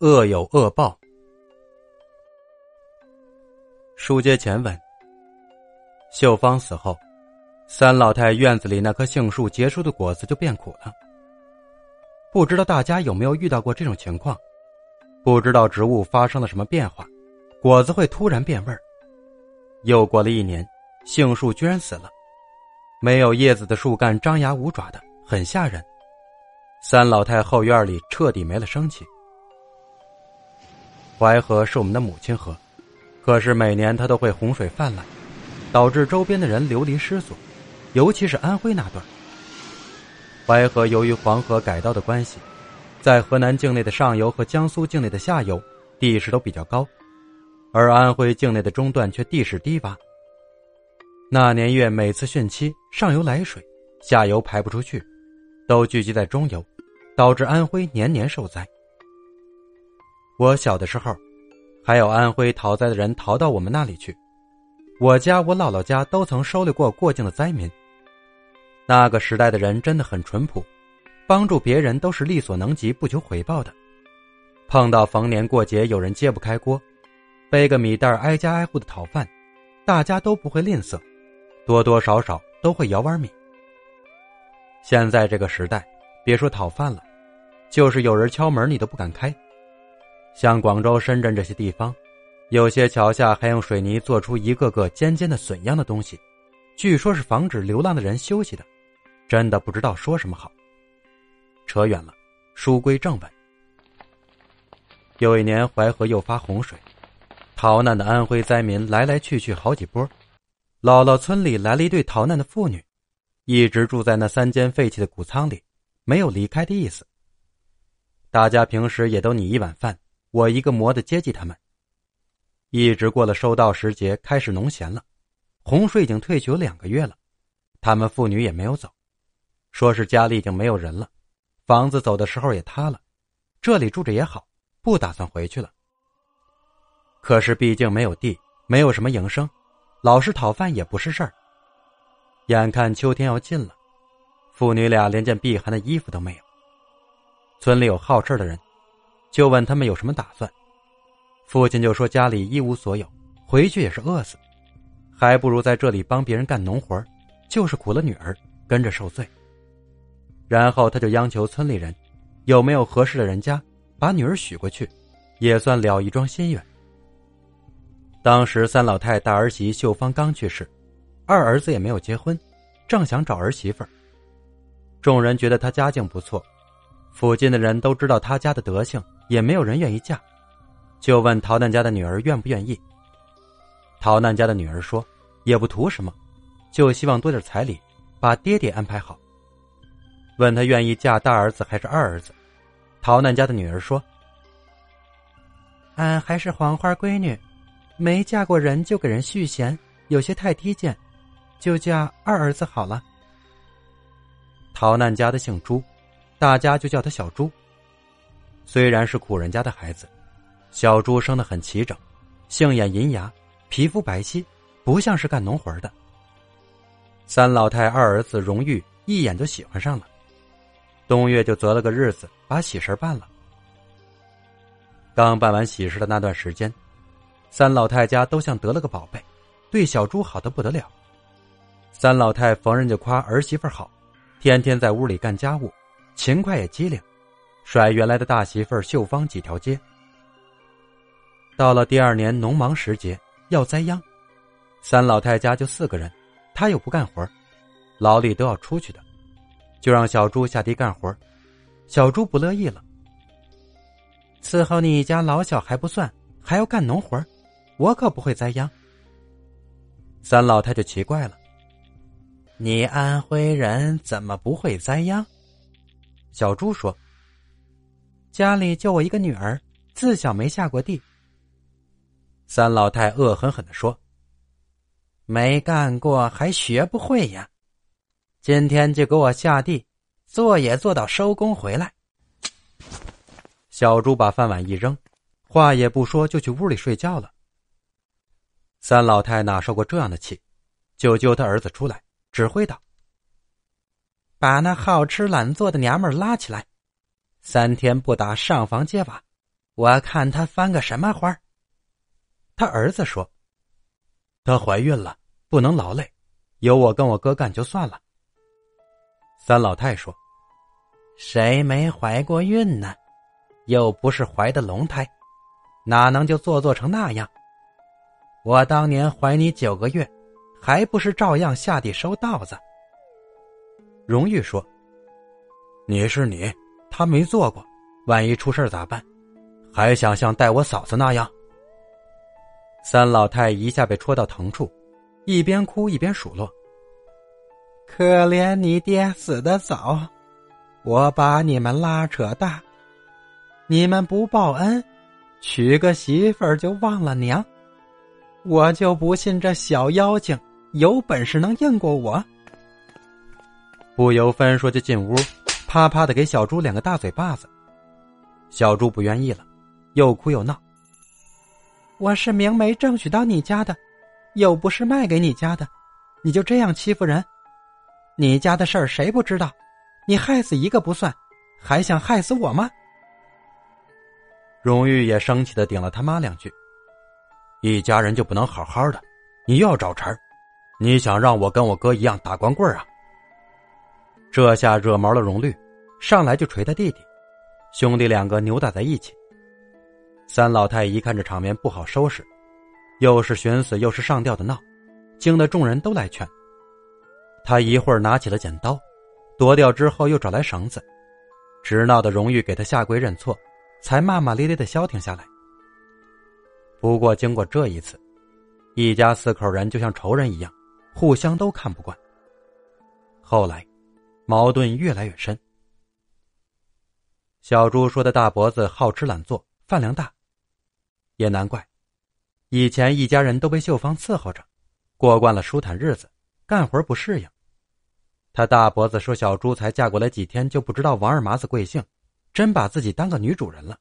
恶有恶报。书接前文，秀芳死后，三老太院子里那棵杏树结出的果子就变苦了。不知道大家有没有遇到过这种情况？不知道植物发生了什么变化，果子会突然变味儿。又过了一年，杏树居然死了，没有叶子的树干张牙舞爪的，很吓人。三老太后院里彻底没了生气。淮河是我们的母亲河，可是每年它都会洪水泛滥，导致周边的人流离失所，尤其是安徽那段。淮河由于黄河改道的关系，在河南境内的上游和江苏境内的下游地势都比较高，而安徽境内的中段却地势低洼。那年月每次汛期，上游来水，下游排不出去，都聚集在中游，导致安徽年年受灾。我小的时候，还有安徽逃灾的人逃到我们那里去，我家、我姥姥家都曾收留过过境的灾民。那个时代的人真的很淳朴，帮助别人都是力所能及、不求回报的。碰到逢年过节有人揭不开锅，背个米袋挨家挨户的讨饭，大家都不会吝啬，多多少少都会舀碗米。现在这个时代，别说讨饭了，就是有人敲门你都不敢开。像广州、深圳这些地方，有些桥下还用水泥做出一个个尖尖的笋样的东西，据说是防止流浪的人休息的。真的不知道说什么好。扯远了，书归正文。有一年淮河又发洪水，逃难的安徽灾民来来去去好几波。姥姥村里来了一对逃难的妇女，一直住在那三间废弃的谷仓里，没有离开的意思。大家平时也都你一碗饭，我一个模的接济他们。一直过了收稻时节，开始农闲了，洪水已经退去两个月了，他们妇女也没有走。说是家里已经没有人了，房子走的时候也塌了，这里住着也好，不打算回去了。可是毕竟没有地，没有什么营生，老是讨饭也不是事儿。眼看秋天要近了，父女俩连件避寒的衣服都没有。村里有好事的人，就问他们有什么打算。父亲就说家里一无所有，回去也是饿死，还不如在这里帮别人干农活，就是苦了女儿，跟着受罪。然后他就央求村里人，有没有合适的人家，把女儿许过去，也算了一桩心愿。当时三老太大儿媳秀芳刚去世，二儿子也没有结婚，正想找儿媳妇儿。众人觉得他家境不错，附近的人都知道他家的德行，也没有人愿意嫁，就问逃难家的女儿愿不愿意。逃难家的女儿说，也不图什么，就希望多点彩礼，把爹爹安排好。问他愿意嫁大儿子还是二儿子？逃难家的女儿说：“俺还是黄花闺女，没嫁过人就给人续弦，有些太低贱，就嫁二儿子好了。”逃难家的姓朱，大家就叫他小朱。虽然是苦人家的孩子，小朱生得很齐整，杏眼银牙，皮肤白皙，不像是干农活的。三老太二儿子荣玉一眼就喜欢上了。冬月就择了个日子把喜事办了。刚办完喜事的那段时间，三老太家都像得了个宝贝，对小猪好的不得了。三老太逢人就夸儿媳妇好，天天在屋里干家务，勤快也机灵，甩原来的大媳妇秀芳几条街。到了第二年农忙时节要栽秧，三老太家就四个人，她又不干活，老李都要出去的。就让小猪下地干活，小猪不乐意了。伺候你一家老小还不算，还要干农活，我可不会栽秧。三老太就奇怪了：“你安徽人怎么不会栽秧？”小猪说：“家里就我一个女儿，自小没下过地。”三老太恶狠狠的说：“没干过还学不会呀？”今天就给我下地，做也做到收工回来。小猪把饭碗一扔，话也不说就去屋里睡觉了。三老太哪受过这样的气，就揪他儿子出来，指挥道：“把那好吃懒做的娘们拉起来，三天不打上房揭瓦，我看他翻个什么花？他儿子说：“她怀孕了，不能劳累，由我跟我哥干就算了。”三老太说：“谁没怀过孕呢？又不是怀的龙胎，哪能就做作成那样？我当年怀你九个月，还不是照样下地收稻子？”荣玉说：“你是你，他没做过，万一出事咋办？还想像带我嫂子那样？”三老太一下被戳到疼处，一边哭一边数落：“可怜你爹死的早，我把你们拉扯大，你们不报恩，娶个媳妇儿就忘了娘，我就不信这小妖精有本事能硬过我。”不由分说就进屋，啪啪的给小猪两个大嘴巴子。小猪不愿意了，又哭又闹。我是明媒正娶到你家的，又不是卖给你家的，你就这样欺负人？你家的事儿谁不知道？你害死一个不算，还想害死我吗？荣誉也生气的顶了他妈两句。一家人就不能好好的？你又要找茬？你想让我跟我哥一样打光棍啊？这下惹毛了荣律，上来就捶他弟弟，兄弟两个扭打在一起。三老太一看这场面不好收拾，又是寻死又是上吊的闹，惊得众人都来劝。他一会儿拿起了剪刀，夺掉之后又找来绳子，直闹的荣誉给他下跪认错，才骂骂咧咧的消停下来。不过经过这一次，一家四口人就像仇人一样，互相都看不惯。后来，矛盾越来越深。小猪说：“的大脖子好吃懒做，饭量大。”也难怪，以前一家人都被秀芳伺候着，过惯了舒坦日子，干活不适应。他大脖子说：“小猪才嫁过来几天，就不知道王二麻子贵姓，真把自己当个女主人了，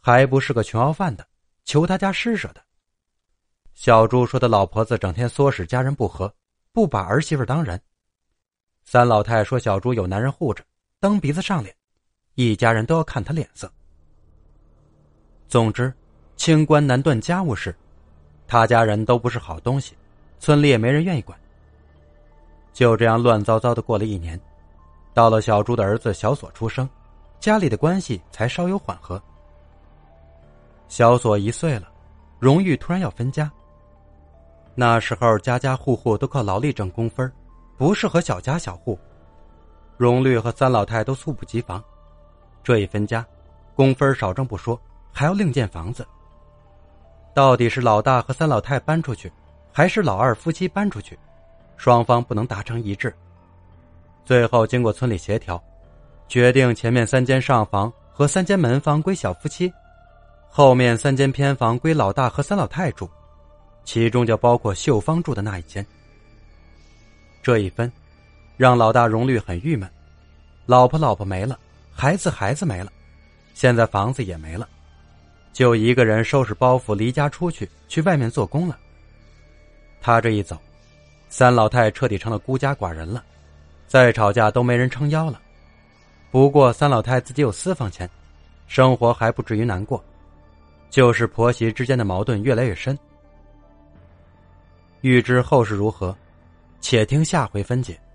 还不是个穷要饭的，求他家施舍的。”小猪说：“的老婆子整天唆使家人不和，不把儿媳妇当人。”三老太说：“小猪有男人护着，蹬鼻子上脸，一家人都要看他脸色。”总之。清官难断家务事，他家人都不是好东西，村里也没人愿意管。就这样乱糟糟的过了一年，到了小朱的儿子小锁出生，家里的关系才稍有缓和。小锁一岁了，荣誉突然要分家。那时候家家户户都靠劳力挣工分，不适合小家小户。荣律和三老太都猝不及防，这一分家，工分少挣不说，还要另建房子。到底是老大和三老太搬出去，还是老二夫妻搬出去？双方不能达成一致。最后经过村里协调，决定前面三间上房和三间门房归小夫妻，后面三间偏房归老大和三老太住，其中就包括秀芳住的那一间。这一分，让老大荣律很郁闷，老婆老婆没了，孩子孩子没了，现在房子也没了。就一个人收拾包袱离家出去，去外面做工了。他这一走，三老太彻底成了孤家寡人了，再吵架都没人撑腰了。不过三老太自己有私房钱，生活还不至于难过，就是婆媳之间的矛盾越来越深。欲知后事如何，且听下回分解。